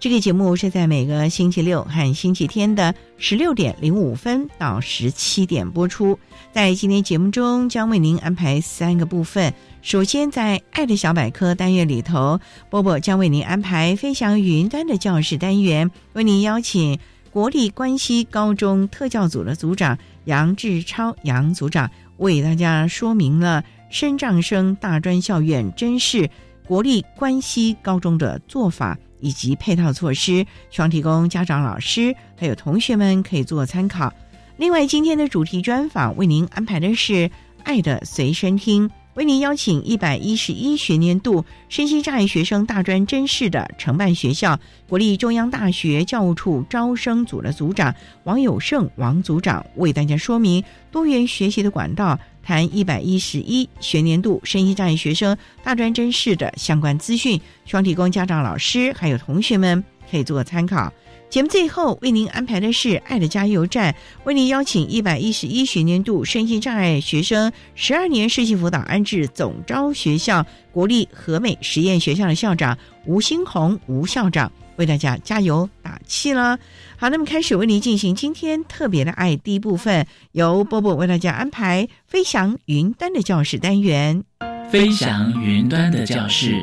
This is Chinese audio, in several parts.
这个节目，是在每个星期六和星期天的十六点零五分到十七点播出。在今天节目中，将为您安排三个部分。首先，在《爱的小百科》单元里头，波波将为您安排“飞翔云端”的教室单元，为您邀请国立关西高中特教组的组长杨志超杨组长为大家说明了。升障生大专校院真试国立关西高中的做法以及配套措施，希望提供家长、老师还有同学们可以做参考。另外，今天的主题专访为您安排的是《爱的随身听》，为您邀请一百一十一学年度身心障碍学生大专真试的承办学校国立中央大学教务处招生组的组长王友胜王组长为大家说明多元学习的管道。谈一百一十一学年度身心障碍学生大专真试的相关资讯，希望提供家长、老师还有同学们可以做参考。节目最后为您安排的是“爱的加油站”，为您邀请一百一十一学年度身心障碍学生十二年实习辅导安置总招学校国立和美实验学校的校长吴新红吴校长。为大家加油打气了。好，那么开始为您进行今天特别的爱第一部分，由波波为大家安排飞翔云端的教室单元。飞翔云端的教室，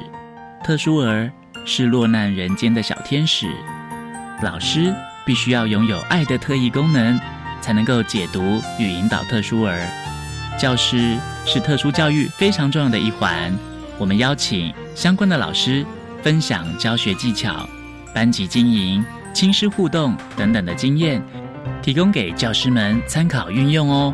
特殊儿是落难人间的小天使，老师必须要拥有爱的特异功能，才能够解读与引导特殊儿。教师是特殊教育非常重要的一环，我们邀请相关的老师分享教学技巧。班级经营、亲师互动等等的经验，提供给教师们参考运用哦。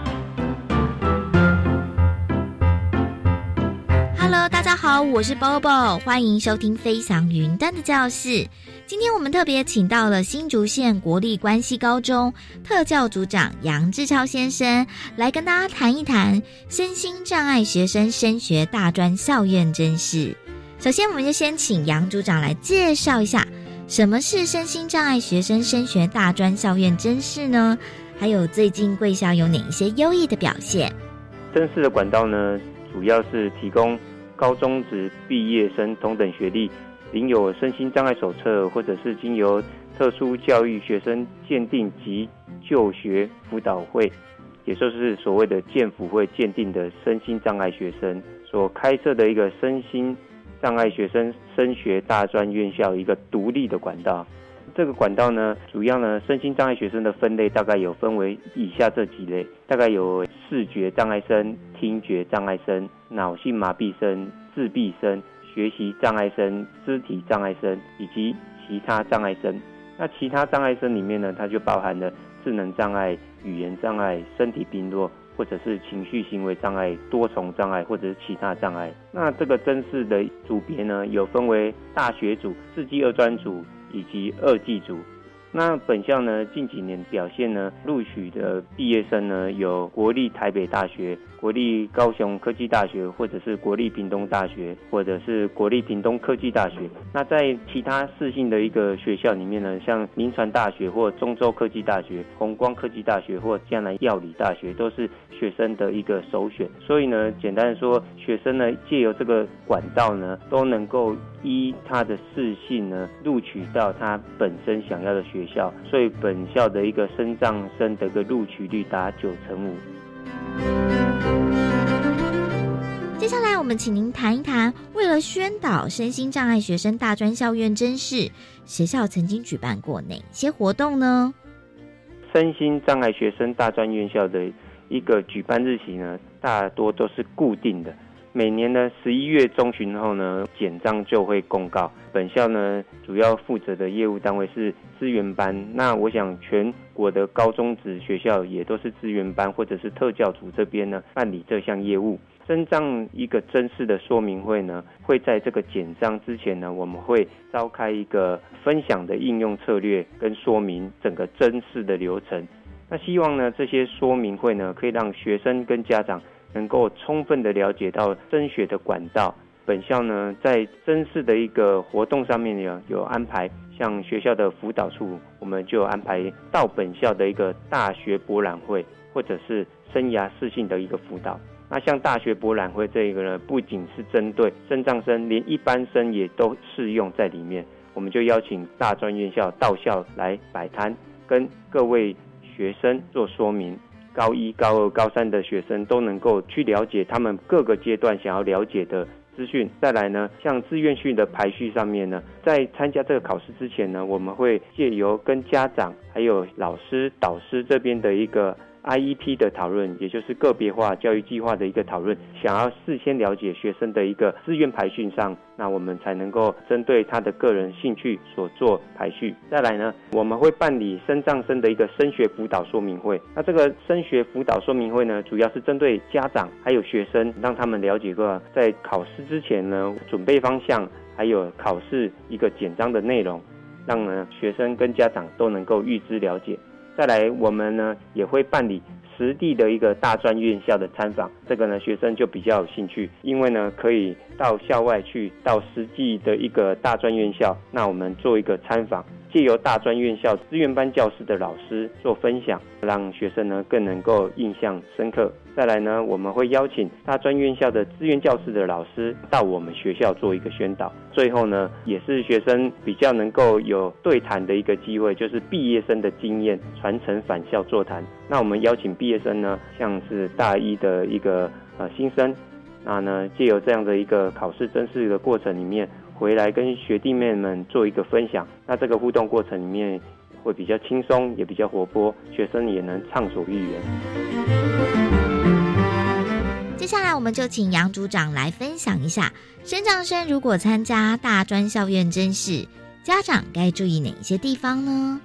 Hello，大家好，我是 Bobo，欢迎收听《飞翔云端的教室》。今天我们特别请到了新竹县国立关西高中特教组长杨志超先生，来跟大家谈一谈身心障碍学生升学大专校院真事。首先，我们就先请杨组长来介绍一下。什么是身心障碍学生升学大专校院真试呢？还有最近贵校有哪一些优异的表现？真试的管道呢，主要是提供高中职毕业生同等学历，领有身心障碍手册，或者是经由特殊教育学生鉴定及就学辅导会，也就是所谓的鉴辅会鉴定的身心障碍学生所开设的一个身心。障碍学生升学大专院校一个独立的管道，这个管道呢，主要呢，身心障碍学生的分类大概有分为以下这几类，大概有视觉障碍生、听觉障碍生、脑性麻痹生、自闭生、学习障碍生、肢体障碍生以及其他障碍生。那其他障碍生里面呢，它就包含了智能障碍、语言障碍、身体病弱。或者是情绪行为障碍、多重障碍，或者是其他障碍。那这个真试的组别呢，有分为大学组、四技二专组以及二技组。那本校呢，近几年表现呢，录取的毕业生呢，有国立台北大学、国立高雄科技大学，或者是国立屏东大学，或者是国立屏东科技大学。那在其他市性的一个学校里面呢，像民传大学或中州科技大学、红光科技大学或江南药理大学，都是学生的一个首选。所以呢，简单的说，学生呢借由这个管道呢，都能够依他的四性呢，录取到他本身想要的学校。所以本校的一个升障生的一个录取率达九成五。我们请您谈一谈，为了宣导身心障碍学生大专校院真试，学校曾经举办过哪些活动呢？身心障碍学生大专院校的一个举办日期呢，大多都是固定的。每年呢十一月中旬后呢，简章就会公告。本校呢主要负责的业务单位是资源班。那我想全国的高中职学校也都是资源班或者是特教组这边呢办理这项业务。真章一个真实的说明会呢，会在这个简章之前呢，我们会召开一个分享的应用策略跟说明整个真试的流程。那希望呢这些说明会呢，可以让学生跟家长。能够充分的了解到升学的管道，本校呢在真试的一个活动上面有有安排，像学校的辅导处，我们就安排到本校的一个大学博览会，或者是生涯适性的一个辅导。那像大学博览会这个呢，不仅是针对升障生，连一般生也都适用在里面。我们就邀请大专院校到校来摆摊，跟各位学生做说明。高一、高二、高三的学生都能够去了解他们各个阶段想要了解的资讯。再来呢，像志愿训的排序上面呢，在参加这个考试之前呢，我们会借由跟家长还有老师、导师这边的一个。IEP 的讨论，也就是个别化教育计划的一个讨论，想要事先了解学生的一个志愿排序上，那我们才能够针对他的个人兴趣所做排序。再来呢，我们会办理升障生的一个升学辅导说明会。那这个升学辅导说明会呢，主要是针对家长还有学生，让他们了解个在考试之前呢，准备方向，还有考试一个简章的内容，让呢学生跟家长都能够预知了解。再来，我们呢也会办理实地的一个大专院校的参访，这个呢学生就比较有兴趣，因为呢可以到校外去，到实际的一个大专院校，那我们做一个参访。借由大专院校资源班教师的老师做分享，让学生呢更能够印象深刻。再来呢，我们会邀请大专院校的资源教师的老师到我们学校做一个宣导。最后呢，也是学生比较能够有对谈的一个机会，就是毕业生的经验传承返校座谈。那我们邀请毕业生呢，像是大一的一个呃新生，那呢借由这样的一个考试真试的过程里面。回来跟学弟妹们做一个分享，那这个互动过程里面会比较轻松，也比较活泼，学生也能畅所欲言。接下来我们就请杨组长来分享一下，升长生如果参加大专校院真试，家长该注意哪些地方呢？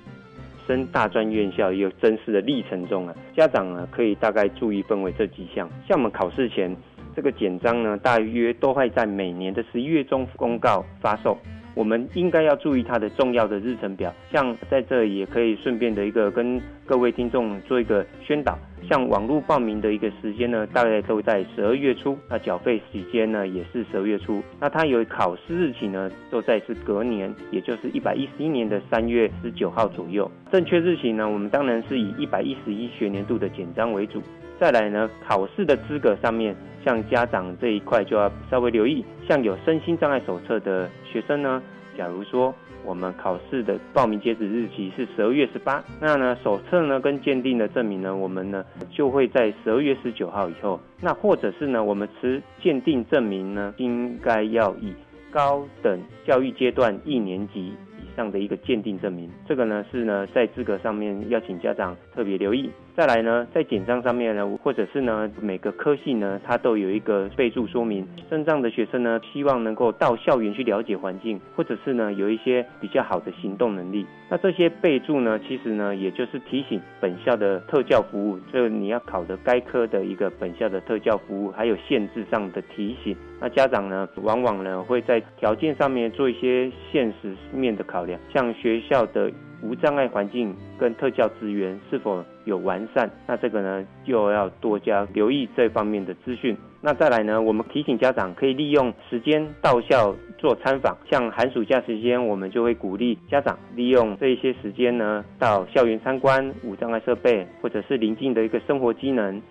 升大专院校有真试的历程中啊，家长呢可以大概注意分为这几项，像我们考试前。这个简章呢，大约都会在每年的十一月中公告发售。我们应该要注意它的重要的日程表，像在这也可以顺便的一个跟各位听众做一个宣导。像网络报名的一个时间呢，大概都在十二月初，那缴费时间呢也是十二月初。那它有考试日期呢，都在是隔年，也就是一百一十一年的三月十九号左右。正确日期呢，我们当然是以一百一十一学年度的简章为主。再来呢，考试的资格上面。像家长这一块就要稍微留意，像有身心障碍手册的学生呢，假如说我们考试的报名截止日期是十二月十八，那呢手册呢跟鉴定的证明呢，我们呢就会在十二月十九号以后，那或者是呢我们持鉴定证明呢，应该要以高等教育阶段一年级以。上的一个鉴定证明，这个呢是呢在资格上面要请家长特别留意。再来呢，在简章上面呢，或者是呢每个科系呢，它都有一个备注说明。身障的学生呢，希望能够到校园去了解环境，或者是呢有一些比较好的行动能力。那这些备注呢，其实呢也就是提醒本校的特教服务，就你要考的该科的一个本校的特教服务，还有限制上的提醒。那家长呢，往往呢会在条件上面做一些现实面的考量，像学校的无障碍环境跟特教资源是否有完善？那这个呢，就要多加留意这方面的资讯。那再来呢，我们提醒家长可以利用时间到校做参访，像寒暑假时间，我们就会鼓励家长利用这一些时间呢，到校园参观无障碍设备，或者是临近的一个生活机能，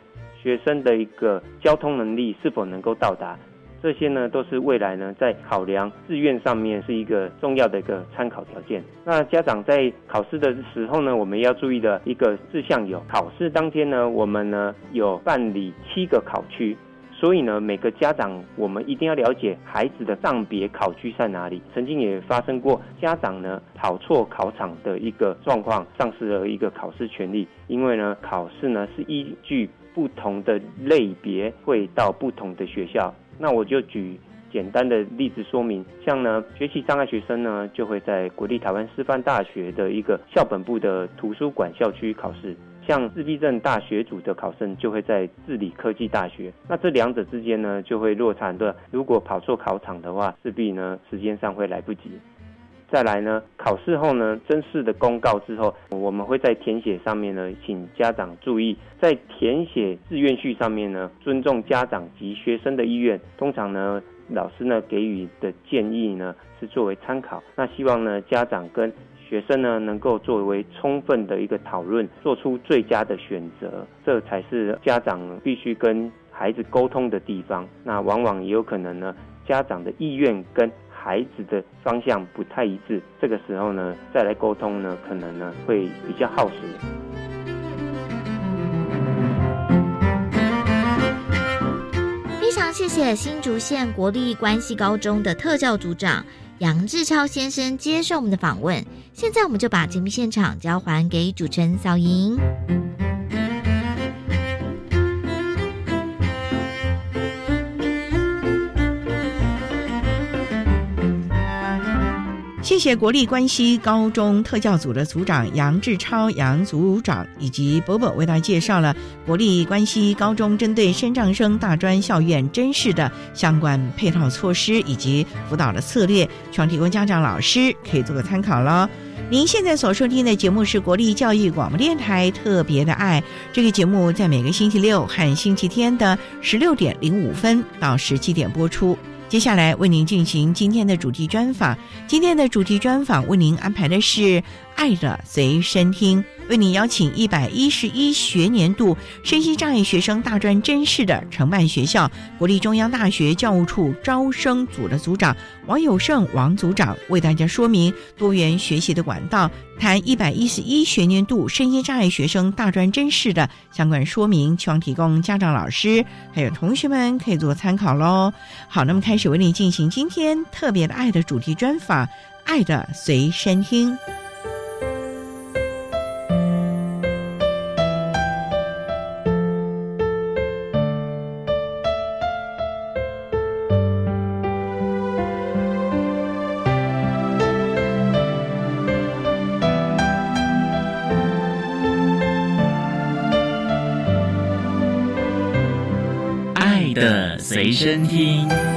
学生的一个交通能力是否能够到达。这些呢，都是未来呢在考量志愿上面是一个重要的一个参考条件。那家长在考试的时候呢，我们要注意的一个事项有：考试当天呢，我们呢有办理七个考区，所以呢，每个家长我们一定要了解孩子的账别考区在哪里。曾经也发生过家长呢跑错考场的一个状况，丧失了一个考试权利。因为呢，考试呢是依据不同的类别会到不同的学校。那我就举简单的例子说明，像呢学习障碍学生呢，就会在国立台湾师范大学的一个校本部的图书馆校区考试；像自闭症大学组的考生就会在治理科技大学。那这两者之间呢，就会落差很多。如果跑错考场的话，势必呢时间上会来不及。再来呢，考试后呢，正式的公告之后，我们会在填写上面呢，请家长注意，在填写志愿序上面呢，尊重家长及学生的意愿。通常呢，老师呢给予的建议呢，是作为参考。那希望呢，家长跟学生呢，能够作为充分的一个讨论，做出最佳的选择。这才是家长必须跟孩子沟通的地方。那往往也有可能呢，家长的意愿跟孩子的方向不太一致，这个时候呢，再来沟通呢，可能呢会比较耗时。非常谢谢新竹县国立关系高中的特教组长杨志超先生接受我们的访问。现在我们就把节目现场交还给主持人小莹。谢谢国立关西高中特教组的组长杨志超杨组长以及伯伯为大家介绍了国立关西高中针对身障生大专校院真实的相关配套措施以及辅导的策略，希望提供家长老师可以做个参考喽。您现在所收听的节目是国立教育广播电台特别的爱，这个节目在每个星期六和星期天的十六点零五分到十七点播出。接下来为您进行今天的主题专访。今天的主题专访为您安排的是《爱的随身听》。为您邀请一百一十一学年度身心障碍学生大专真试的承办学校国立中央大学教务处招生组的组长王友胜王组长，为大家说明多元学习的管道，谈一百一十一学年度身心障碍学生大专真试的相关说明，希望提供家长、老师还有同学们可以做参考喽。好，那么开始为您进行今天特别的爱的主题专访，《爱的随身听》。身听。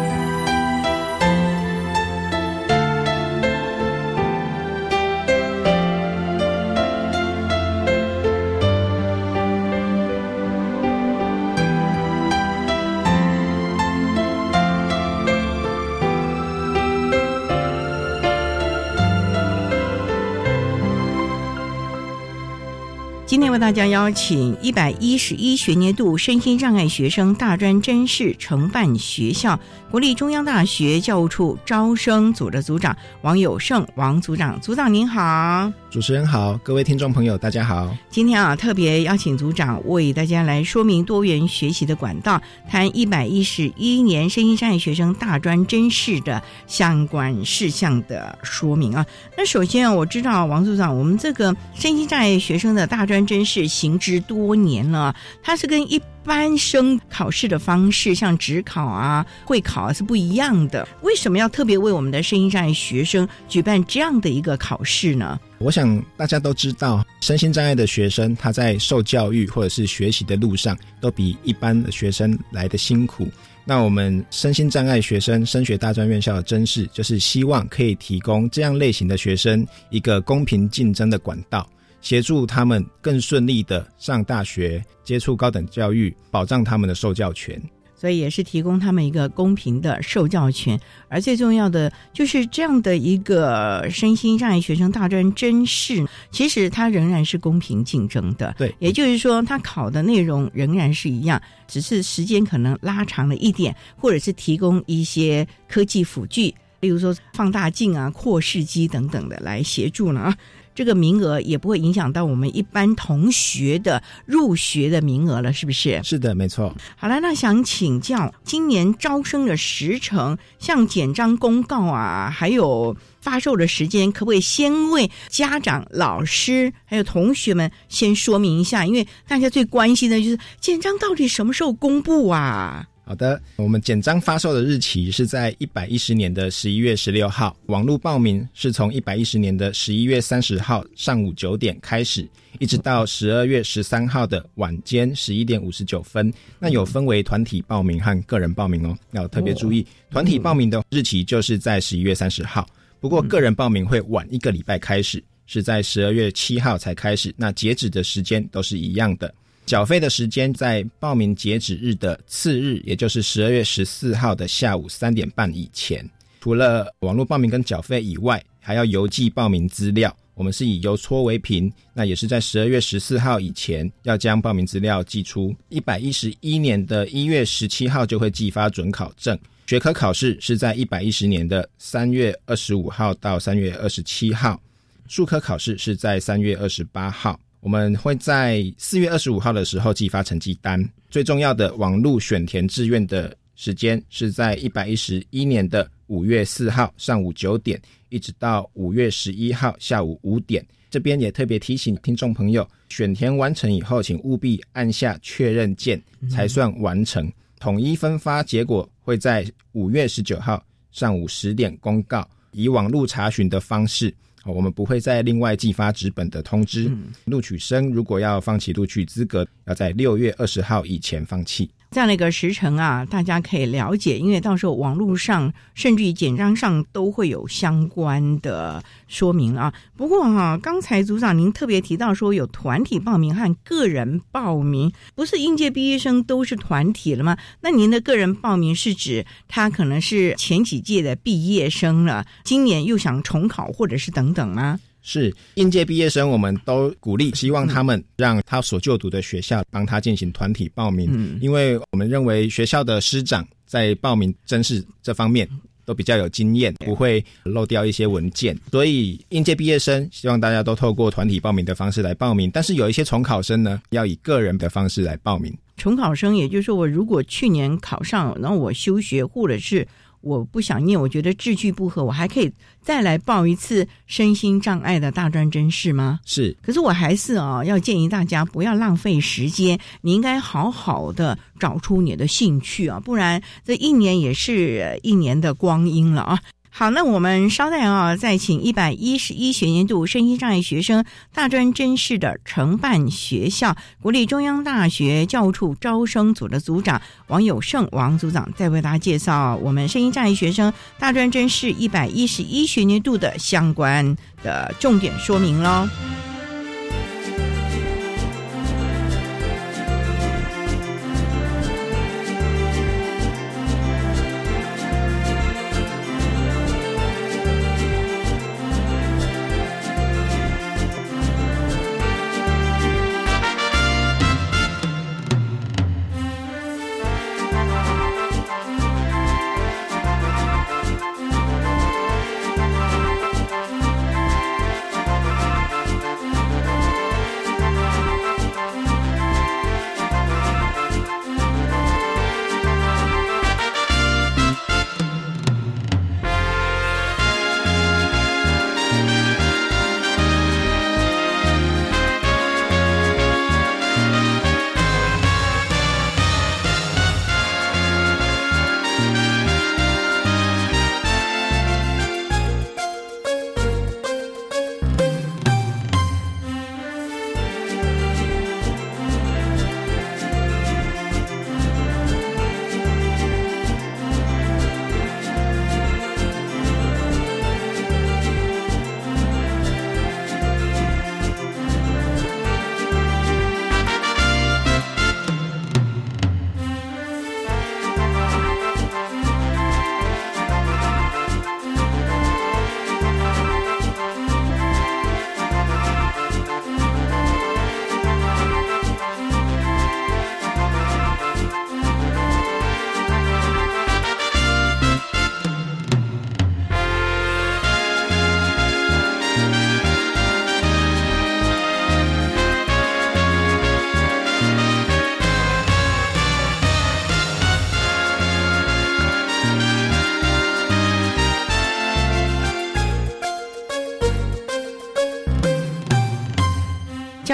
为大家邀请一百一十一学年度身心障碍学生大专真试承办学校国立中央大学教务处招生组的组长王友胜王组长，组长您好。主持人好，各位听众朋友，大家好。今天啊，特别邀请组长为大家来说明多元学习的管道，谈一百一十一年身心障碍学生大专真试的相关事项的说明啊。那首先啊，我知道王组长，我们这个身心障碍学生的大专真是行之多年了，它是跟一般生考试的方式，像职考啊、会考啊是不一样的。为什么要特别为我们的身心障碍学生举办这样的一个考试呢？我想大家都知道，身心障碍的学生他在受教育或者是学习的路上，都比一般的学生来的辛苦。那我们身心障碍学生升学大专院校的真试，就是希望可以提供这样类型的学生一个公平竞争的管道，协助他们更顺利的上大学、接触高等教育，保障他们的受教权。所以也是提供他们一个公平的受教权，而最重要的就是这样的一个身心障碍学生大专真试，其实它仍然是公平竞争的。对，也就是说，他考的内容仍然是一样，只是时间可能拉长了一点，或者是提供一些科技辅具，例如说放大镜啊、扩视机等等的来协助了啊。这个名额也不会影响到我们一般同学的入学的名额了，是不是？是的，没错。好了，那想请教今年招生的时程，像简章公告啊，还有发售的时间，可不可以先为家长、老师还有同学们先说明一下？因为大家最关心的就是简章到底什么时候公布啊？好的，我们简章发售的日期是在一百一十年的十一月十六号，网络报名是从一百一十年的十一月三十号上午九点开始，一直到十二月十三号的晚间十一点五十九分。那有分为团体报名和个人报名哦，要特别注意，团体报名的日期就是在十一月三十号，不过个人报名会晚一个礼拜开始，是在十二月七号才开始，那截止的时间都是一样的。缴费的时间在报名截止日的次日，也就是十二月十四号的下午三点半以前。除了网络报名跟缴费以外，还要邮寄报名资料。我们是以邮戳为凭，那也是在十二月十四号以前要将报名资料寄出。一百一十一年的一月十七号就会寄发准考证。学科考试是在一百一十年的三月二十五号到三月二十七号，数科考试是在三月二十八号。我们会在四月二十五号的时候寄发成绩单。最重要的网络选填志愿的时间是在一百一十一年的五月四号上午九点，一直到五月十一号下午五点。这边也特别提醒听众朋友，选填完成以后，请务必按下确认键才算完成。统一分发结果会在五月十九号上午十点公告，以网络查询的方式。我们不会再另外寄发纸本的通知。录取生如果要放弃录取资格，要在六月二十号以前放弃。这样的一个时程啊，大家可以了解，因为到时候网络上甚至于简章上都会有相关的说明啊。不过哈，刚才组长您特别提到说有团体报名和个人报名，不是应届毕业生都是团体了吗？那您的个人报名是指他可能是前几届的毕业生了，今年又想重考或者是等等吗？是应届毕业生，我们都鼓励，希望他们让他所就读的学校帮他进行团体报名，嗯，因为我们认为学校的师长在报名真试这方面都比较有经验，不会漏掉一些文件，所以应届毕业生希望大家都透过团体报名的方式来报名，但是有一些重考生呢，要以个人的方式来报名。重考生，也就是说，我如果去年考上，然后我休学，或者是。我不想念，我觉得志趣不合，我还可以再来报一次身心障碍的大专真试吗？是，可是我还是啊，要建议大家不要浪费时间，你应该好好的找出你的兴趣啊，不然这一年也是一年的光阴了啊。好，那我们稍待啊，再请一百一十一学年度身心障碍学生大专真试的承办学校国立中央大学教务处招生组的组长王友胜王组长，再为大家介绍我们身心障碍学生大专真试一百一十一学年度的相关的重点说明喽。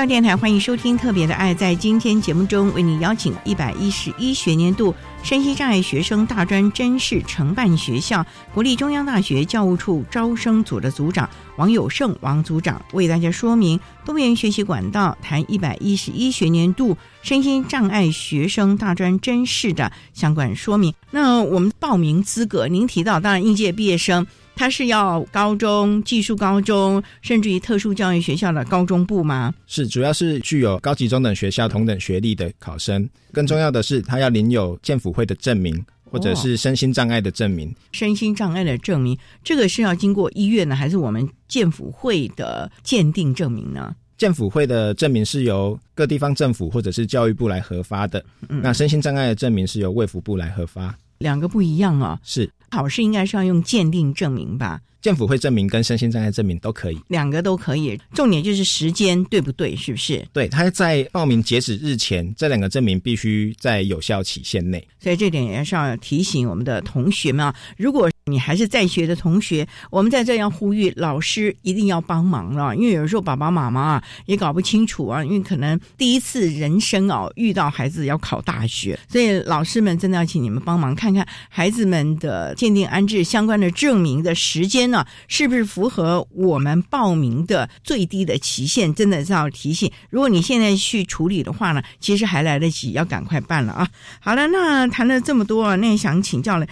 电台，欢迎收听《特别的爱》。在今天节目中，为你邀请一百一十一学年度身心障碍学生大专真试承办学校国立中央大学教务处招生组的组长王友胜王组长，为大家说明多元学习管道，谈一百一十一学年度身心障碍学生大专真试的相关说明。那我们报名资格，您提到，当然应届毕业生。他是要高中、技术高中，甚至于特殊教育学校的高中部吗？是，主要是具有高级中等学校同等学历的考生。更重要的是，他要领有建辅会的证明，或者是身心障碍的证明。身心障碍的证明，这个是要经过医院呢，还是我们建辅会的鉴定证明呢？建辅会的证明是由各地方政府或者是教育部来核发的。那身心障碍的证明是由卫福部来核发。两个不一样啊。是。考试应该是要用鉴定证明吧？建辅会证明跟身心障碍证明都可以，两个都可以。重点就是时间对不对？是不是？对，他在报名截止日前，这两个证明必须在有效期限内。所以这点也是要提醒我们的同学们啊，如果。你还是在学的同学，我们在这样呼吁老师一定要帮忙了，因为有时候爸爸妈妈啊也搞不清楚啊，因为可能第一次人生啊遇到孩子要考大学，所以老师们真的要请你们帮忙看看孩子们的鉴定安置相关的证明的时间呢，是不是符合我们报名的最低的期限？真的是要提醒，如果你现在去处理的话呢，其实还来得及，要赶快办了啊！好了，那谈了这么多，那想请教了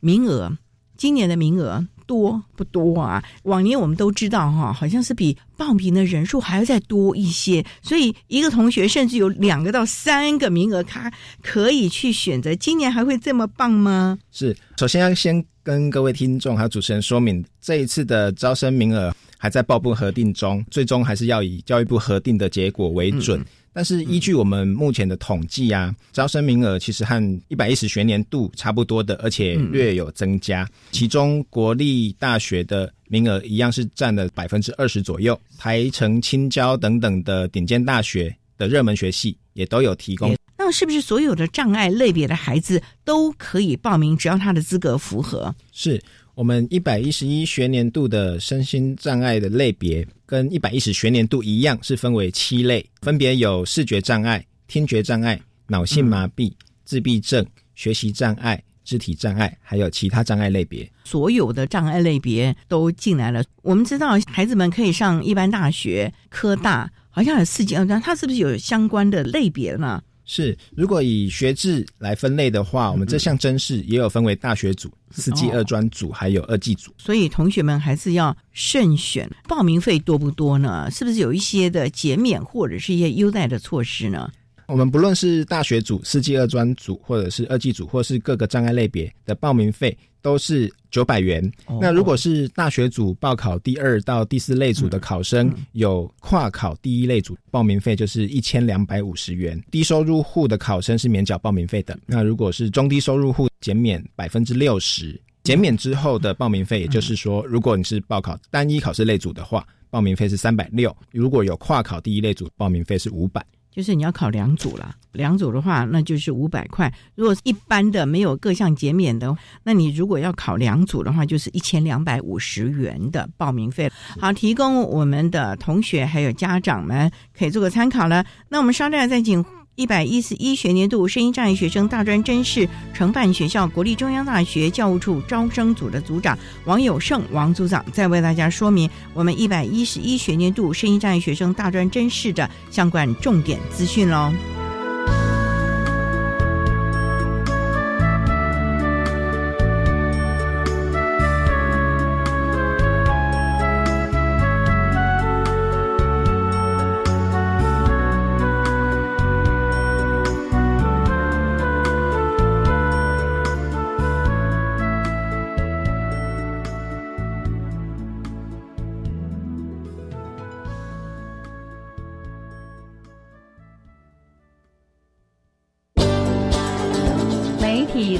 名额。今年的名额多不多啊？往年我们都知道哈，好像是比报名的人数还要再多一些，所以一个同学甚至有两个到三个名额，他可以去选择。今年还会这么棒吗？是，首先要先跟各位听众还有主持人说明，这一次的招生名额还在报部核定中，最终还是要以教育部核定的结果为准。但是依据我们目前的统计啊，招生名额其实和一百一十学年度差不多的，而且略有增加。其中国立大学的名额一样是占了百分之二十左右，台城、青交等等的顶尖大学的热门学系也都有提供。那是不是所有的障碍类别的孩子都可以报名，只要他的资格符合？是。我们一百一十一学年度的身心障碍的类别，跟一百一十学年度一样，是分为七类，分别有视觉障碍、听觉障碍、脑性麻痹、自闭症、学习障碍、肢体障碍，还有其他障碍类别。所有的障碍类别都进来了。我们知道，孩子们可以上一般大学、科大，好像有四级二专，它是不是有相关的类别呢？是，如果以学制来分类的话，我们这项真试也有分为大学组、四季二专组，还有二技组。所以同学们还是要慎选。报名费多不多呢？是不是有一些的减免或者是一些优待的措施呢？我们不论是大学组、四季二专组，或者是二技组，或是各个障碍类别的报名费。都是九百元。那如果是大学组报考第二到第四类组的考生，有跨考第一类组，报名费就是一千两百五十元。低收入户的考生是免缴报名费的。那如果是中低收入户，减免百分之六十。减免之后的报名费，也就是说，如果你是报考单一考试类组的话，报名费是三百六；如果有跨考第一类组，报名费是五百。就是你要考两组了，两组的话，那就是五百块。如果一般的没有各项减免的，那你如果要考两组的话，就是一千两百五十元的报名费。好，提供我们的同学还有家长们可以做个参考了。那我们稍待再请。一百一十一学年度声音障碍学生大专真试承办学校国立中央大学教务处招生组的组长王友胜王组长，在为大家说明我们一百一十一学年度声音障碍学生大专真试的相关重点资讯喽。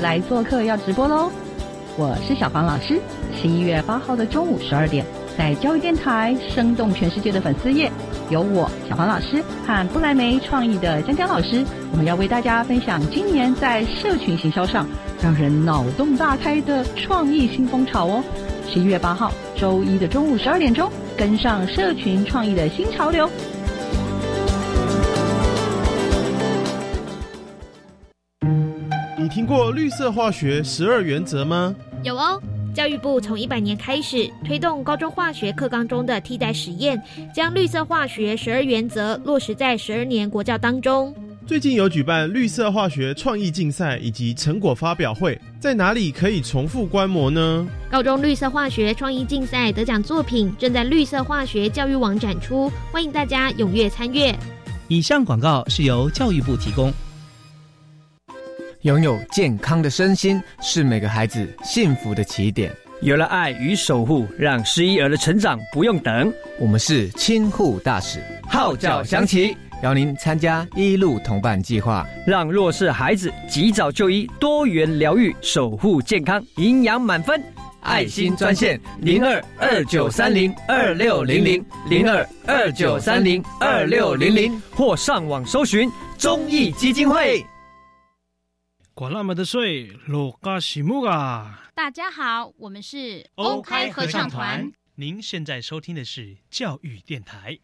来做客要直播喽！我是小黄老师。十一月八号的中午十二点，在教育电台生动全世界的粉丝页，有我小黄老师和不来梅创意的江江老师，我们要为大家分享今年在社群行销上让人脑洞大开的创意新风潮哦！十一月八号周一的中午十二点钟，跟上社群创意的新潮流。你听过绿色化学十二原则吗？有哦，教育部从一百年开始推动高中化学课纲中的替代实验，将绿色化学十二原则落实在十二年国教当中。最近有举办绿色化学创意竞赛以及成果发表会，在哪里可以重复观摩呢？高中绿色化学创意竞赛得奖作品正在绿色化学教育网展出，欢迎大家踊跃参阅。以上广告是由教育部提供。拥有健康的身心是每个孩子幸福的起点。有了爱与守护，让失依儿的成长不用等。我们是亲护大使，号角响起。邀您参加一路同伴计划，让弱势孩子及早就医，多元疗愈，守护健康，营养满分。爱心专线零二二九三零二六零零零二二九三零二六零零，或上网搜寻中义基金会。管那么的水，罗嘎西木啊！大家好，我们是 OK 合唱团。您现在收听的是教育电台。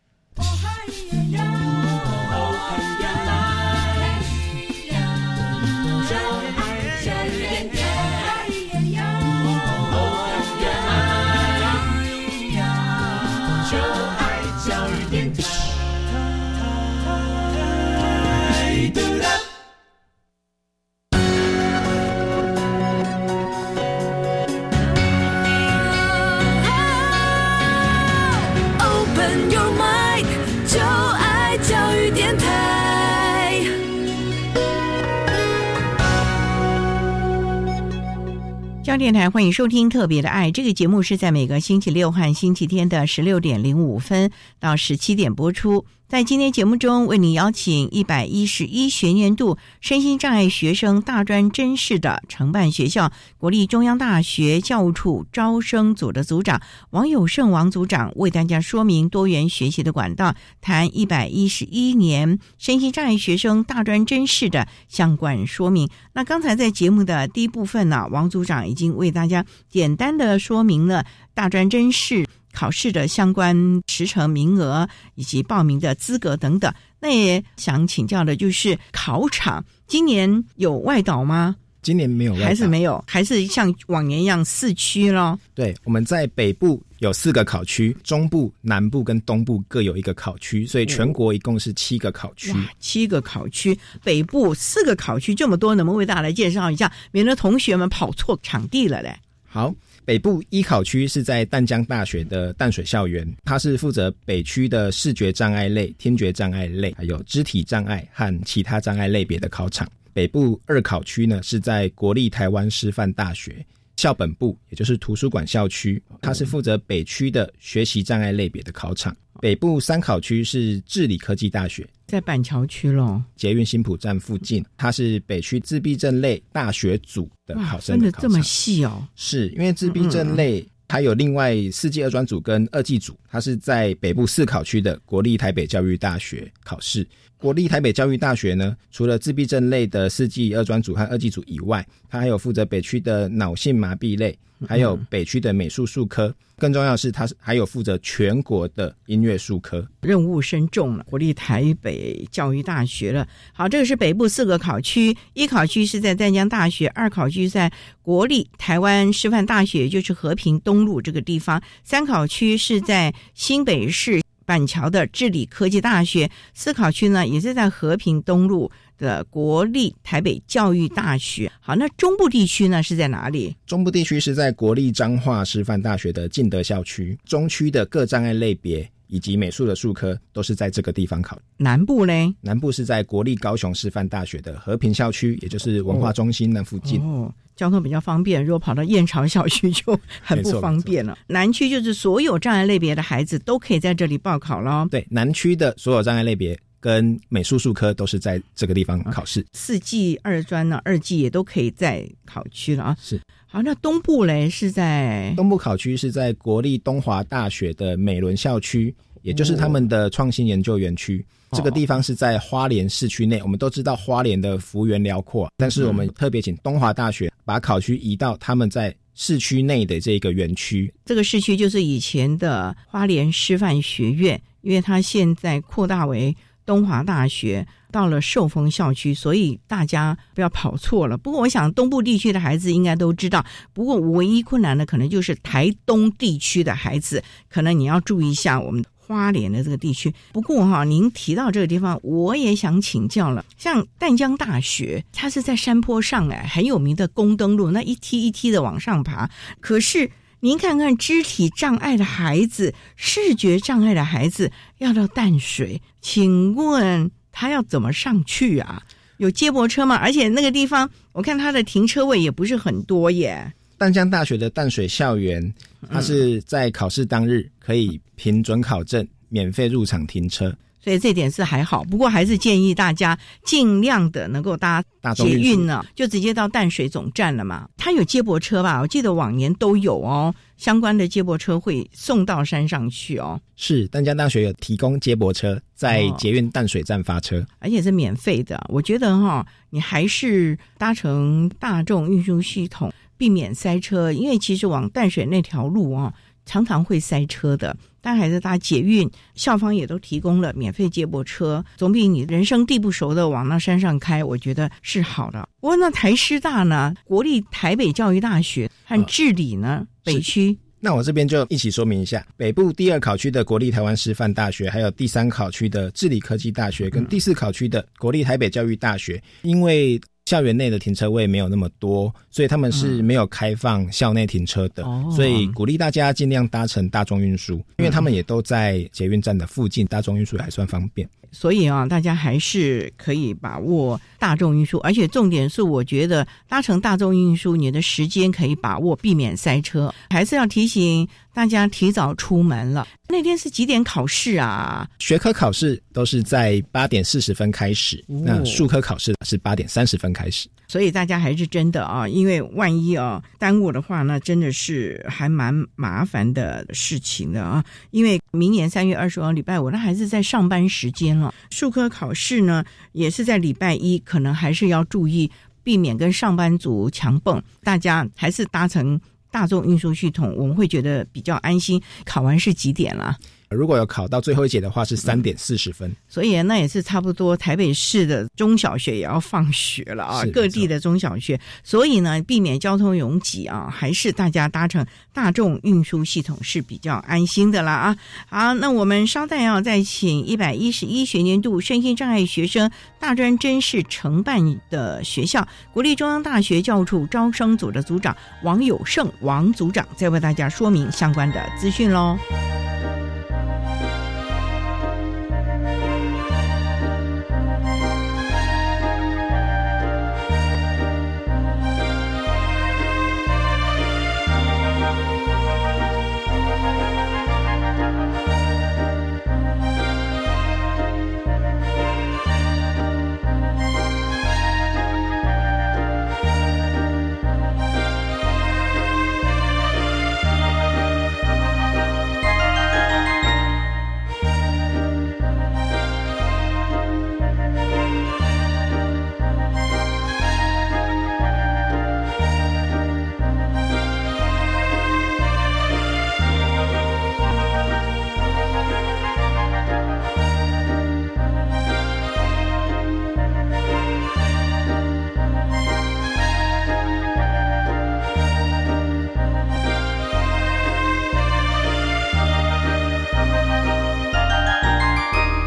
电台欢迎收听《特别的爱》这个节目，是在每个星期六和星期天的十六点零五分到十七点播出。在今天节目中，为你邀请一百一十一学年度身心障碍学生大专甄试的承办学校国立中央大学教务处招生组的组长王友胜王组长，为大家说明多元学习的管道，谈一百一十一年身心障碍学生大专甄试的相关说明。那刚才在节目的第一部分呢，王组长已经为大家简单的说明了大专甄试。考试的相关时程、名额以及报名的资格等等，那也想请教的就是考场，今年有外岛吗？今年没有，还是没有，还是像往年一样四区咯。对，我们在北部有四个考区，中部、南部跟东部各有一个考区，所以全国一共是七个考区。七个考区，北部四个考区这么多，能不能为大家来介绍一下，免得同学们跑错场地了嘞？好。北部一考区是在淡江大学的淡水校园，它是负责北区的视觉障碍类、听觉障碍类，还有肢体障碍和其他障碍类别的考场。北部二考区呢是在国立台湾师范大学校本部，也就是图书馆校区，它是负责北区的学习障碍类别的考场。北部三考区是智理科技大学。在板桥区喽，捷运新浦站附近，它是北区自闭症类大学组的考生的考真的这么细哦？是因为自闭症类还有另外四季二专组跟二季组，它是在北部四考区的国立台北教育大学考试。国立台北教育大学呢，除了自闭症类的四季二专组和二季组以外，它还有负责北区的脑性麻痹类。还有北区的美术术科，更重要的是，它是还有负责全国的音乐术科，任务深重了。国立台北教育大学了。好，这个是北部四个考区，一考区是在淡江大学，二考区在国立台湾师范大学，就是和平东路这个地方，三考区是在新北市板桥的治理科技大学，四考区呢也是在和平东路。的国立台北教育大学，好，那中部地区呢是在哪里？中部地区是在国立彰化师范大学的进德校区，中区的各障碍类别以及美术的术科都是在这个地方考。南部呢？南部是在国立高雄师范大学的和平校区，也就是文化中心那附近。哦，交通比较方便，如果跑到燕巢校区就很不方便了。南区就是所有障碍类别的孩子都可以在这里报考喽。对，南区的所有障碍类别。跟美术术科都是在这个地方考试，四季二专呢，二季也都可以在考区了啊。是，好，那东部嘞是在东部考区是在国立东华大学的美伦校区，也就是他们的创新研究园区。这个地方是在花莲市区内。我们都知道花莲的幅员辽阔，但是我们特别请东华大学把考区移到他们在市区内的这个园区。这个市区就是以前的花莲师范学院，因为它现在扩大为。东华大学，到了寿丰校区，所以大家不要跑错了。不过，我想东部地区的孩子应该都知道。不过，唯一困难的可能就是台东地区的孩子，可能你要注意一下我们花莲的这个地区。不过哈，您提到这个地方，我也想请教了。像淡江大学，它是在山坡上哎，很有名的宫灯路，那一梯一梯的往上爬。可是您看看，肢体障碍的孩子、视觉障碍的孩子要到淡水，请问他要怎么上去啊？有接驳车吗？而且那个地方，我看他的停车位也不是很多耶。淡江大学的淡水校园，它是在考试当日可以凭准考证免费入场停车。所以这点是还好，不过还是建议大家尽量的能够搭捷运呢，就直接到淡水总站了嘛。它有接驳车吧？我记得往年都有哦，相关的接驳车会送到山上去哦。是淡江大学有提供接驳车在捷运淡水站发车，而且是免费的。我觉得哈，你还是搭乘大众运输系统，避免塞车，因为其实往淡水那条路啊，常常会塞车的。但还是搭捷运，校方也都提供了免费接驳车，总比你人生地不熟的往那山上开，我觉得是好的。不过那台师大呢，国立台北教育大学和治理呢，北区。那我这边就一起说明一下，北部第二考区的国立台湾师范大学，还有第三考区的治理科技大学，跟第四考区的国立台北教育大学，因为。校园内的停车位没有那么多，所以他们是没有开放校内停车的。所以鼓励大家尽量搭乘大众运输，因为他们也都在捷运站的附近，大众运输还算方便。所以啊，大家还是可以把握大众运输，而且重点是，我觉得搭乘大众运输，你的时间可以把握，避免塞车。还是要提醒大家提早出门了。那天是几点考试啊？学科考试都是在八点四十分开始，那术科考试是八点三十分开始。所以大家还是真的啊，因为万一啊耽误的话，那真的是还蛮麻烦的事情的啊。因为明年三月二十号礼拜五，那还是在上班时间了。术科考试呢，也是在礼拜一，可能还是要注意避免跟上班族强蹦。大家还是搭乘大众运输系统，我们会觉得比较安心。考完是几点了？如果有考到最后一节的话，是三点四十分。所以那也是差不多，台北市的中小学也要放学了啊，各地的中小学。所以呢，避免交通拥挤啊，还是大家搭乘大众运输系统是比较安心的啦啊。好，那我们稍待要再请一百一十一学年度身心障碍学生大专真试承办的学校——国立中央大学教务处招生组的组长王友胜王组长，再为大家说明相关的资讯喽。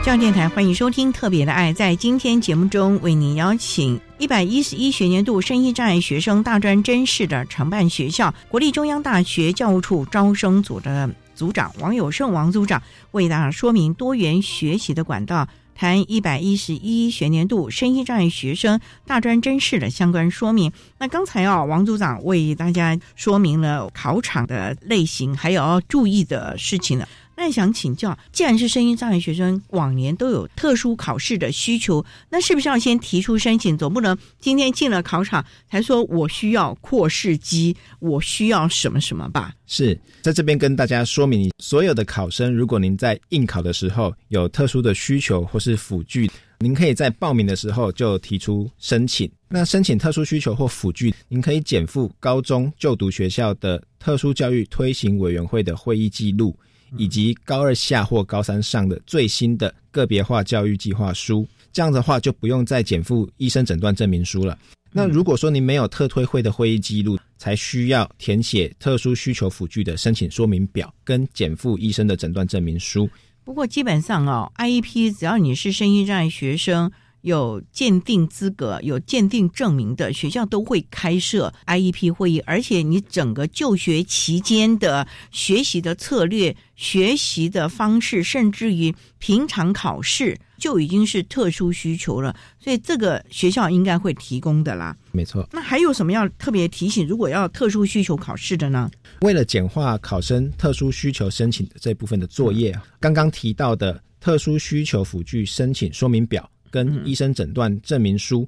教电台欢迎收听《特别的爱》。在今天节目中，为您邀请一百一十一学年度身心障碍学生大专真试的承办学校——国立中央大学教务处招生组的组长王友胜王组长，为大家说明多元学习的管道，谈一百一十一学年度身心障碍学生大专真试的相关说明。那刚才啊，王组长为大家说明了考场的类型，还有要注意的事情呢。那想请教，既然是声音障碍学生，往年都有特殊考试的需求，那是不是要先提出申请？总不能今天进了考场才说我需要扩视机，我需要什么什么吧？是在这边跟大家说明，所有的考生，如果您在应考的时候有特殊的需求或是辅具，您可以在报名的时候就提出申请。那申请特殊需求或辅具，您可以减负高中就读学校的特殊教育推行委员会的会议记录。以及高二下或高三上的最新的个别化教育计划书。这样的话就不用再减负医生诊断证明书了。那如果说您没有特推会的会议记录，才需要填写特殊需求辅具的申请说明表跟减负医生的诊断证明书。不过基本上哦，IEP 只要你是身心障碍学生。有鉴定资格、有鉴定证明的学校都会开设 IEP 会议，而且你整个就学期间的学习的策略、学习的方式，甚至于平常考试，就已经是特殊需求了。所以这个学校应该会提供的啦。没错。那还有什么要特别提醒？如果要特殊需求考试的呢？为了简化考生特殊需求申请的这部分的作业，刚刚提到的特殊需求辅具申请说明表。跟医生诊断证明书，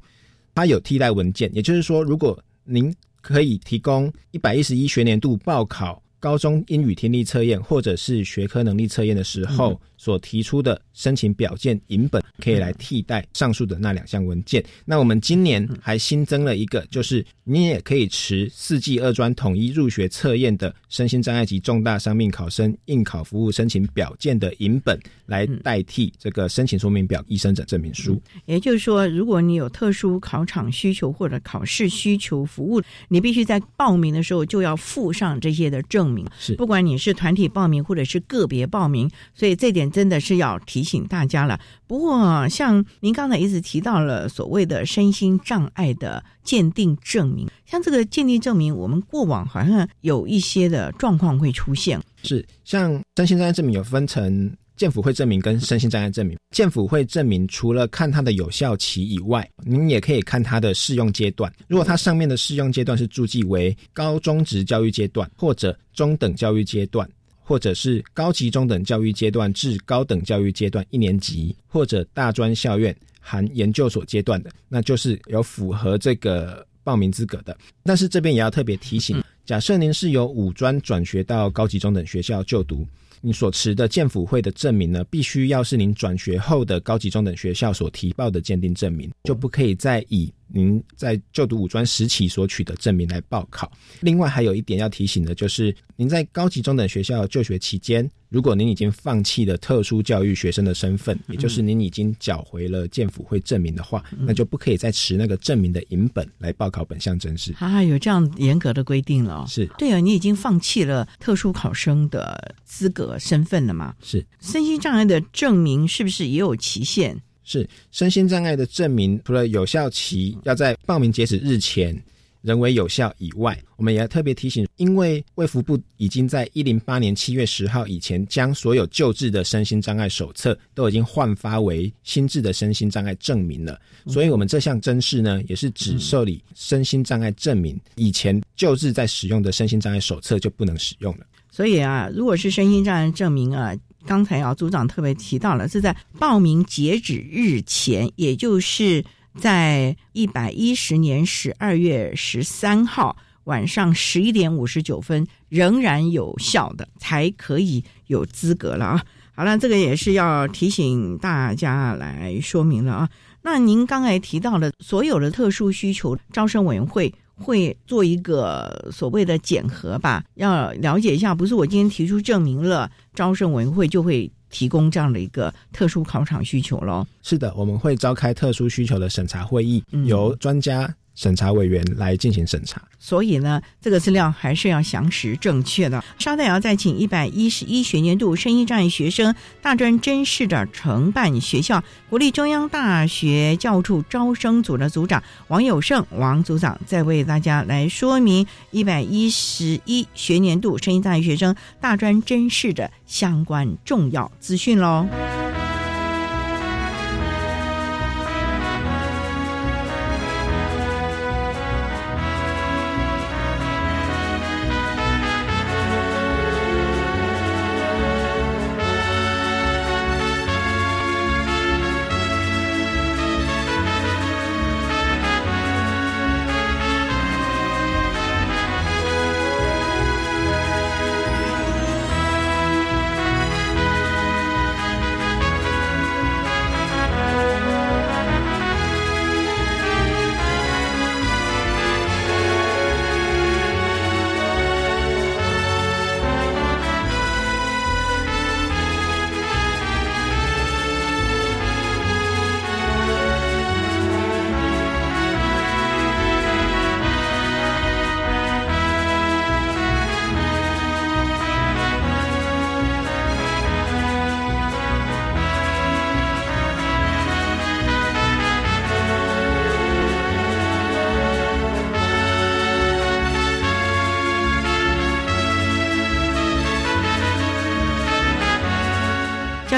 它有替代文件，也就是说，如果您可以提供一百一十一学年度报考高中英语听力测验或者是学科能力测验的时候。所提出的申请表件影本可以来替代上述的那两项文件。那我们今年还新增了一个，就是你也可以持四季二专统一入学测验的身心障碍及重大伤病考生应考服务申请表件的影本来代替这个申请说明表、医生诊证明书。也就是说，如果你有特殊考场需求或者考试需求服务，你必须在报名的时候就要附上这些的证明。是，不管你是团体报名或者是个别报名，所以这点。真的是要提醒大家了。不过，像您刚才一直提到了所谓的身心障碍的鉴定证明，像这个鉴定证明，我们过往好像有一些的状况会出现。是，像身心障碍证明有分成健辅会证明跟身心障碍证明。健辅会证明除了看它的有效期以外，您也可以看它的适用阶段。如果它上面的适用阶段是注记为高中职教育阶段或者中等教育阶段。或者是高级中等教育阶段至高等教育阶段一年级，或者大专校院含研究所阶段的，那就是有符合这个报名资格的。但是这边也要特别提醒，假设您是由五专转学到高级中等学校就读。你所持的建辅会的证明呢，必须要是您转学后的高级中等学校所提报的鉴定证明，就不可以再以您在就读五专时期所取得证明来报考。另外还有一点要提醒的，就是您在高级中等学校就学期间。如果您已经放弃了特殊教育学生的身份，也就是您已经缴回了建辅会证明的话，那就不可以再持那个证明的影本来报考本项真试。啊，有这样严格的规定了。是对啊，你已经放弃了特殊考生的资格身份了嘛？是身心障碍的证明是不是也有期限？是身心障碍的证明，除了有效期要在报名截止日前。仍为有效以外，我们也要特别提醒，因为卫福部已经在一零八年七月十号以前，将所有救治的身心障碍手册都已经换发为新制的身心障碍证明了，所以我们这项真试呢，也是只受理身心障碍证明，以前救治在使用的身心障碍手册就不能使用了。所以啊，如果是身心障碍证明啊，刚才啊组长特别提到了，是在报名截止日前，也就是。在一百一十年十二月十三号晚上十一点五十九分，仍然有效的，才可以有资格了啊！好了，这个也是要提醒大家来说明了啊。那您刚才提到的所有的特殊需求招生委员会会做一个所谓的检核吧？要了解一下，不是我今天提出证明了，招生委员会就会。提供这样的一个特殊考场需求喽？是的，我们会召开特殊需求的审查会议，由专家。审查委员来进行审查，所以呢，这个资料还是要详实正确的。稍待，要再请一百一十一学年度声音障碍学生大专真试的承办学校——国立中央大学教处招生组的组长王友胜王组长，再为大家来说明一百一十一学年度声音障碍学生大专真试的相关重要资讯喽。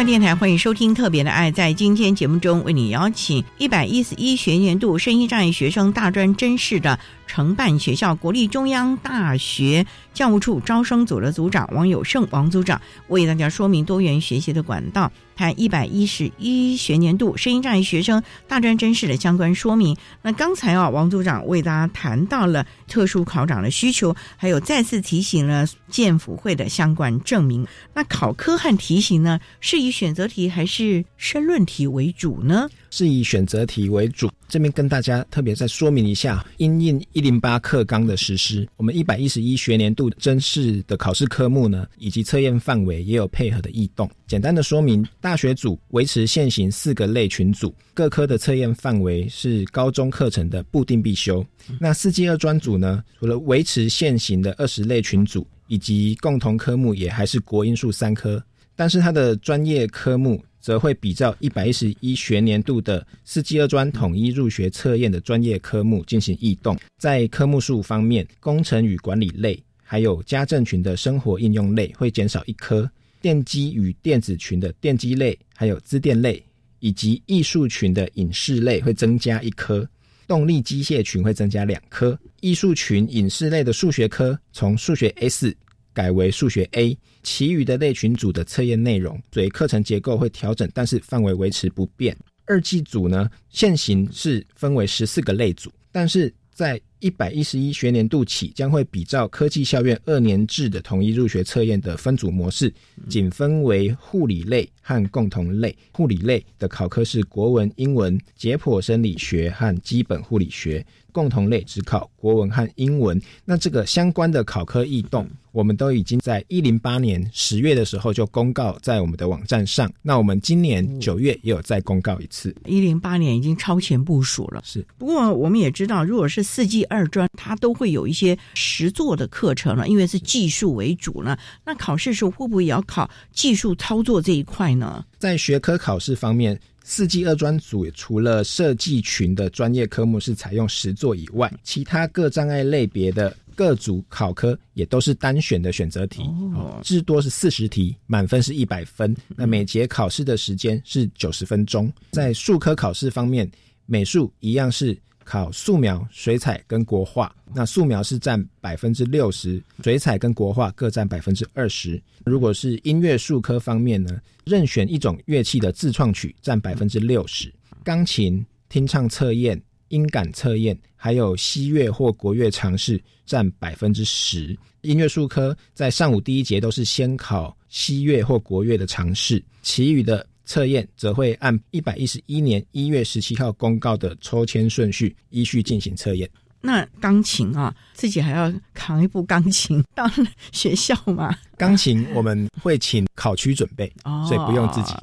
电台，欢迎收听《特别的爱》。在今天节目中，为你邀请一百一十一学年度声音障碍学生大专真试的承办学校国立中央大学教务处招生组的组长王友胜王组长，为大家说明多元学习的管道，谈一百一十一学年度声音障碍学生大专真试的相关说明。那刚才啊，王组长为大家谈到了特殊考场的需求，还有再次提醒了建辅会的相关证明。那考科和题型呢，是以选择题还是申论题为主呢？是以选择题为主。这边跟大家特别再说明一下，因应一零八课纲的实施，我们一百一十一学年度真试的考试科目呢，以及测验范围也有配合的异动。简单的说明，大学组维持现行四个类群组，各科的测验范围是高中课程的固定必修。那四季二专组呢，除了维持现行的二十类群组，以及共同科目也还是国英数三科，但是它的专业科目。则会比照一百一十一学年度的四季二专统一入学测验的专业科目进行异动。在科目数方面，工程与管理类，还有家政群的生活应用类会减少一科；电机与电子群的电机类，还有资电类，以及艺术群的影视类会增加一科；动力机械群会增加两科；艺术群影视类的数学科从数学 S 改为数学 A。其余的类群组的测验内容，所以课程结构会调整，但是范围维持不变。二季组呢，现行是分为十四个类组，但是在一百一十一学年度起，将会比照科技校院二年制的统一入学测验的分组模式，仅分为护理类和共同类。护理类的考科是国文、英文、解剖生理学和基本护理学。共同类只考国文和英文，那这个相关的考科异动，我们都已经在一零八年十月的时候就公告在我们的网站上。那我们今年九月也有再公告一次。一零八年已经超前部署了。是，不过我们也知道，如果是四季二专，它都会有一些实作的课程了，因为是技术为主呢。那考试时候会不会也要考技术操作这一块呢？在学科考试方面。四季二专组除了设计群的专业科目是采用实作以外，其他各障碍类别的各组考科也都是单选的选择题，至多是四十题，满分是一百分。那每节考试的时间是九十分钟。在数科考试方面，美术一样是。考素描、水彩跟国画，那素描是占百分之六十，水彩跟国画各占百分之二十。如果是音乐术科方面呢，任选一种乐器的自创曲占百分之六十，钢琴听唱测验、音感测验，还有西乐或国乐尝试占百分之十。音乐术科在上午第一节都是先考西乐或国乐的尝试，其余的。测验则会按一百一十一年一月十七号公告的抽签顺序依序进行测验。那钢琴啊，自己还要扛一部钢琴到学校吗？钢琴我们会请考区准备，哦所以不用自己。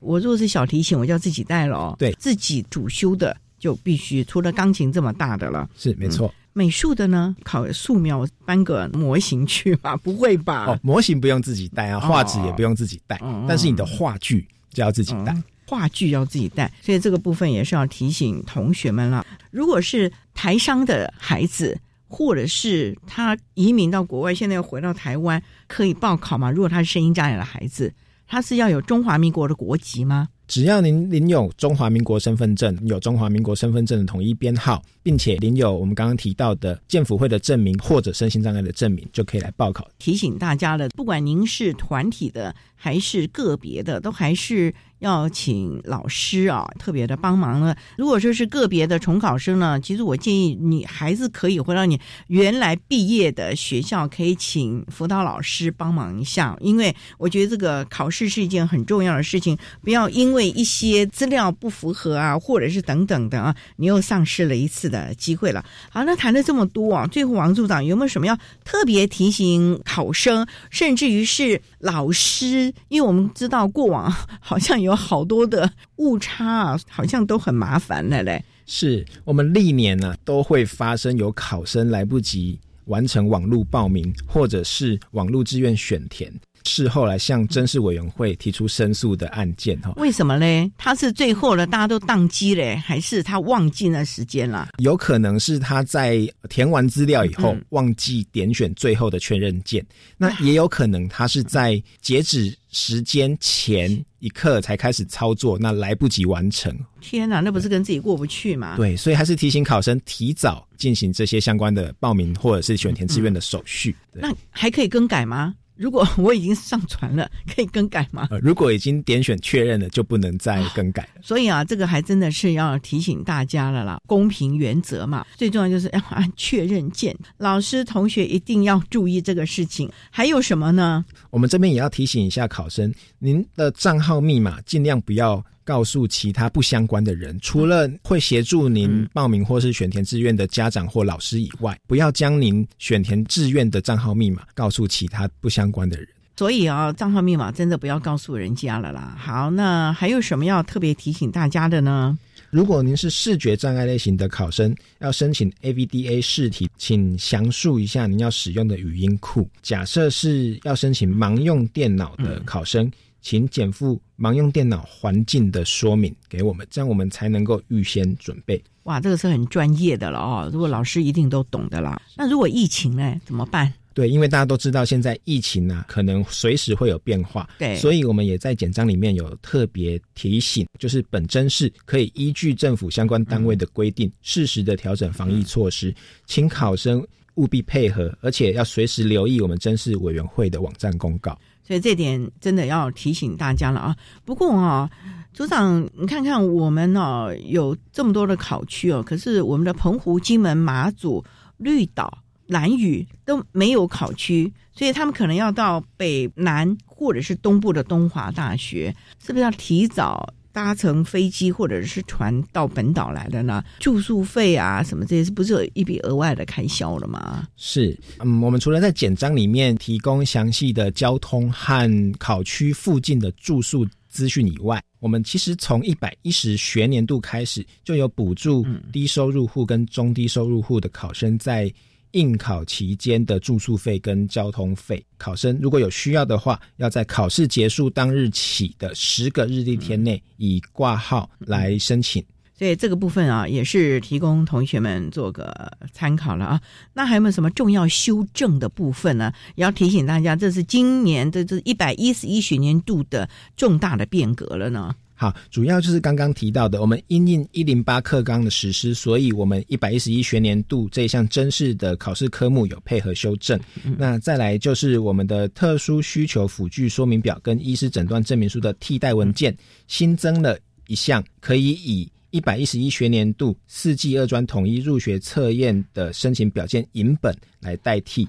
我如果是小提琴，我就要自己带了。对，自己主修的就必须除了钢琴这么大的了。是没错。美术的呢，考素描搬个模型去吧？不会吧？哦，模型不用自己带啊，画纸也不用自己带，但是你的话剧。就要自己带话剧，要自己带，所以这个部分也是要提醒同学们了。如果是台商的孩子，或者是他移民到国外，现在又回到台湾，可以报考吗？如果他是声音障碍的孩子，他是要有中华民国的国籍吗？只要您您有中华民国身份证，有中华民国身份证的统一编号，并且您有我们刚刚提到的建辅会的证明或者身心障碍的证明，就可以来报考。提醒大家了，不管您是团体的还是个别的，都还是。要请老师啊，特别的帮忙呢。如果说是个别的重考生呢，其实我建议你还是可以回到你原来毕业的学校，可以请辅导老师帮忙一下。因为我觉得这个考试是一件很重要的事情，不要因为一些资料不符合啊，或者是等等的啊，你又丧失了一次的机会了。好，那谈了这么多啊，最后王组长有没有什么要特别提醒考生，甚至于是老师？因为我们知道过往好像有。有好多的误差啊，好像都很麻烦了嘞。是我们历年呢都会发生有考生来不及完成网络报名，或者是网络志愿选填。事后来向真事委员会提出申诉的案件哈。为什么呢？他是最后了，大家都宕机嘞，还是他忘记那时间了？有可能是他在填完资料以后忘记点选最后的确认键，那也有可能他是在截止时间前一刻才开始操作，那来不及完成。天哪，那不是跟自己过不去吗？对，所以还是提醒考生提早进行这些相关的报名或者是选填志愿的手续。那还可以更改吗？如果我已经上传了，可以更改吗？如果已经点选确认了，就不能再更改了。所以啊，这个还真的是要提醒大家了啦，公平原则嘛，最重要就是 要按确认键。老师、同学一定要注意这个事情。还有什么呢？我们这边也要提醒一下考生，您的账号密码尽量不要。告诉其他不相关的人，除了会协助您报名或是选填志愿的家长或老师以外，不要将您选填志愿的账号密码告诉其他不相关的人。所以啊，账号密码真的不要告诉人家了啦。好，那还有什么要特别提醒大家的呢？如果您是视觉障碍类型的考生，要申请 AVDA 试题，请详述一下您要使用的语音库。假设是要申请盲用电脑的考生。请减负盲用电脑环境的说明给我们，这样我们才能够预先准备。哇，这个是很专业的了哦。如果老师一定都懂的啦。那如果疫情呢，怎么办？对，因为大家都知道现在疫情呢，可能随时会有变化。对，所以我们也在简章里面有特别提醒，就是本真是可以依据政府相关单位的规定，适时的调整防疫措施，请考生务必配合，而且要随时留意我们真试委员会的网站公告。所以这点真的要提醒大家了啊！不过啊，组长，你看看我们呢有这么多的考区哦，可是我们的澎湖、金门、马祖、绿岛、兰屿都没有考区，所以他们可能要到北南或者是东部的东华大学，是不是要提早？搭乘飞机或者是船到本岛来的呢？住宿费啊，什么这些不是有一笔额外的开销了吗？是，嗯，我们除了在简章里面提供详细的交通和考区附近的住宿资讯以外，我们其实从一百一十学年度开始就有补助低收入户跟中低收入户的考生在。应考期间的住宿费跟交通费，考生如果有需要的话，要在考试结束当日起的十个日历天内以挂号来申请。所以这个部分啊，也是提供同学们做个参考了啊。那还有没有什么重要修正的部分呢？也要提醒大家，这是今年的这一百一十一学年度的重大的变革了呢。好，主要就是刚刚提到的，我们因应一零八课纲的实施，所以我们一百一十一学年度这一项真试的考试科目有配合修正。那再来就是我们的特殊需求辅具说明表跟医师诊断证明书的替代文件，新增了一项，可以以一百一十一学年度四季二专统一入学测验的申请表件影本来代替。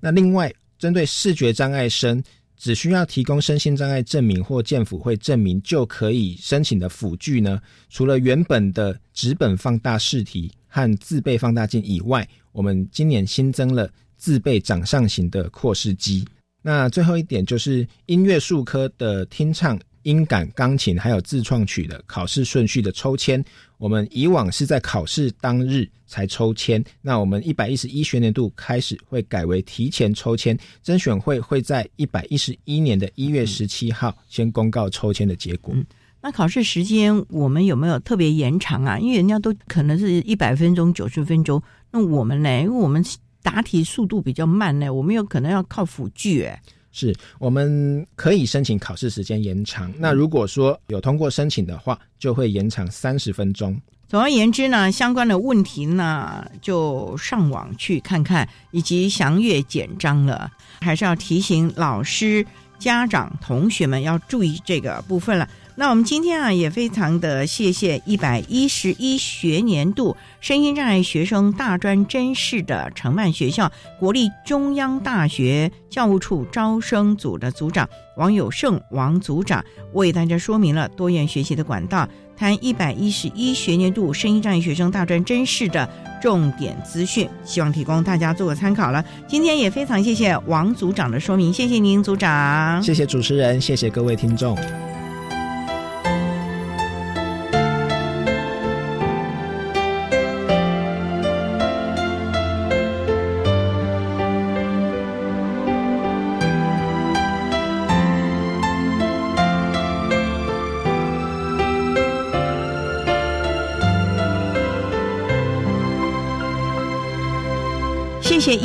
那另外，针对视觉障碍生。只需要提供身心障碍证明或健辅会证明就可以申请的辅具呢？除了原本的纸本放大试题和自备放大镜以外，我们今年新增了自备掌上型的扩视机。那最后一点就是音乐术科的听唱。音感钢琴还有自创曲的考试顺序的抽签，我们以往是在考试当日才抽签，那我们一百一十一学年度开始会改为提前抽签，甄选会会在一百一十一年的一月十七号先公告抽签的结果。那考试时间我们有没有特别延长啊？因为人家都可能是一百分钟、九十分钟，那我们呢？因为我们答题速度比较慢呢，我们有可能要靠辅具哎。是我们可以申请考试时间延长。那如果说有通过申请的话，就会延长三十分钟。总而言之呢，相关的问题呢，就上网去看看，以及详阅简章了。还是要提醒老师、家长、同学们要注意这个部分了。那我们今天啊，也非常的谢谢一百一十一学年度身心障碍学生大专真试的承办学校国立中央大学教务处招生组的组长王友胜王组长，为大家说明了多元学习的管道，谈一百一十一学年度身心障碍学生大专真试的重点资讯，希望提供大家做个参考了。今天也非常谢谢王组长的说明，谢谢您组长，谢谢主持人，谢谢各位听众。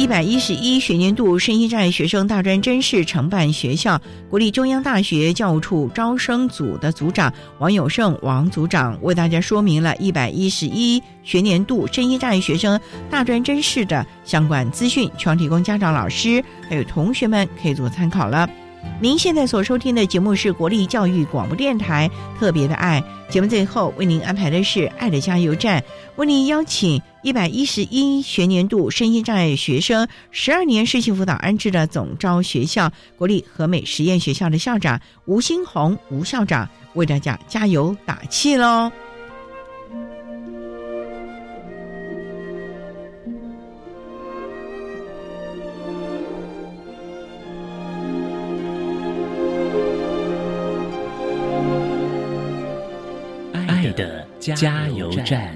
一百一十一学年度身心障碍学生大专真试承办学校国立中央大学教务处招生组的组长王友胜王组长为大家说明了一百一十一学年度身心障碍学生大专真试的相关资讯，希望提供家长、老师还有同学们可以做参考了。您现在所收听的节目是国立教育广播电台特别的爱节目，最后为您安排的是爱的加油站，为您邀请一百一十一学年度身心障碍学生十二年适性辅导安置的总招学校国立和美实验学校的校长吴新红吴校长为大家加油打气喽。的加油站。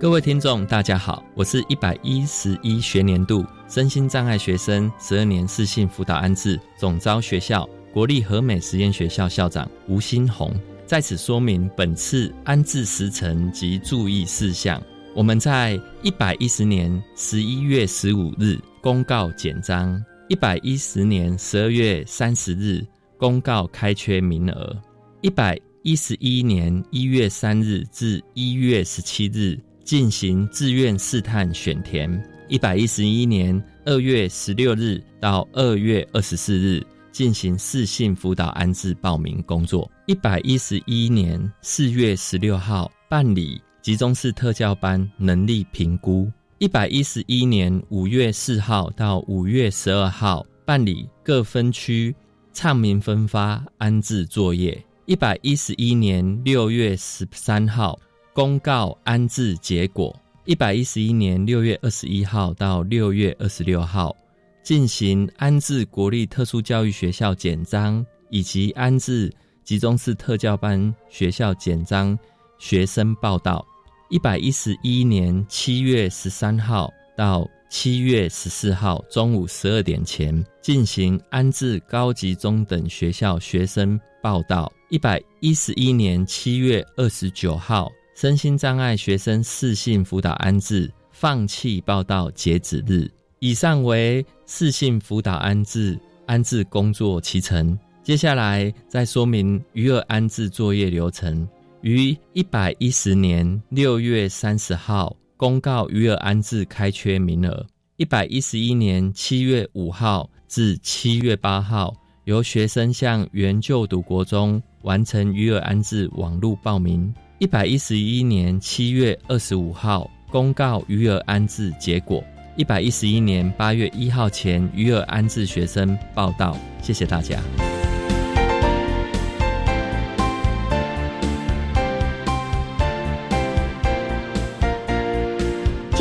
各位听众，大家好，我是一百一十一学年度身心障碍学生十二年适性辅导安置总招学校国立和美实验学校校长吴新红，在此说明本次安置时程及注意事项。我们在一百一十年十一月十五日公告简章。一百一十年十二月三十日公告开缺名额，一百一十一年一月三日至一月十七日进行志愿试探选填，一百一十一年二月十六日到二月二十四日进行试性辅导安置报名工作，一百一十一年四月十六号办理集中式特教班能力评估。一百一十一年五月四号到五月十二号办理各分区唱名分发安置作业。一百一十一年六月十三号公告安置结果。一百一十一年六月二十一号到六月二十六号进行安置国立特殊教育学校简章以及安置集中式特教班学校简章学生报到。一百一十一年七月十三号到七月十四号中午十二点前进行安置高级中等学校学生报到。一百一十一年七月二十九号身心障碍学生适性辅导安置放弃报到截止日。以上为适性辅导安置安置工作期程。接下来再说明余额安置作业流程。于一百一十年六月三十号公告余额安置开缺名额，一百一十一年七月五号至七月八号，由学生向原就读国中完成余额安置网络报名。一百一十一年七月二十五号公告余额安置结果，一百一十一年八月一号前余额安置学生报到。谢谢大家。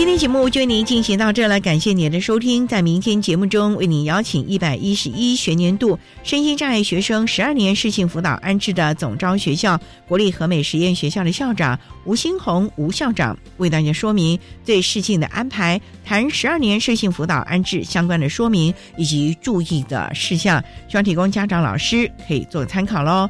今天节目就为您进行到这了，感谢您的收听。在明天节目中，为您邀请一百一十一学年度身心障碍学生十二年适性辅导安置的总招学校国立和美实验学校的校长吴新红吴校长，为大家说明对适性的安排，谈十二年适性辅导安置相关的说明以及注意的事项，希望提供家长、老师可以做参考喽。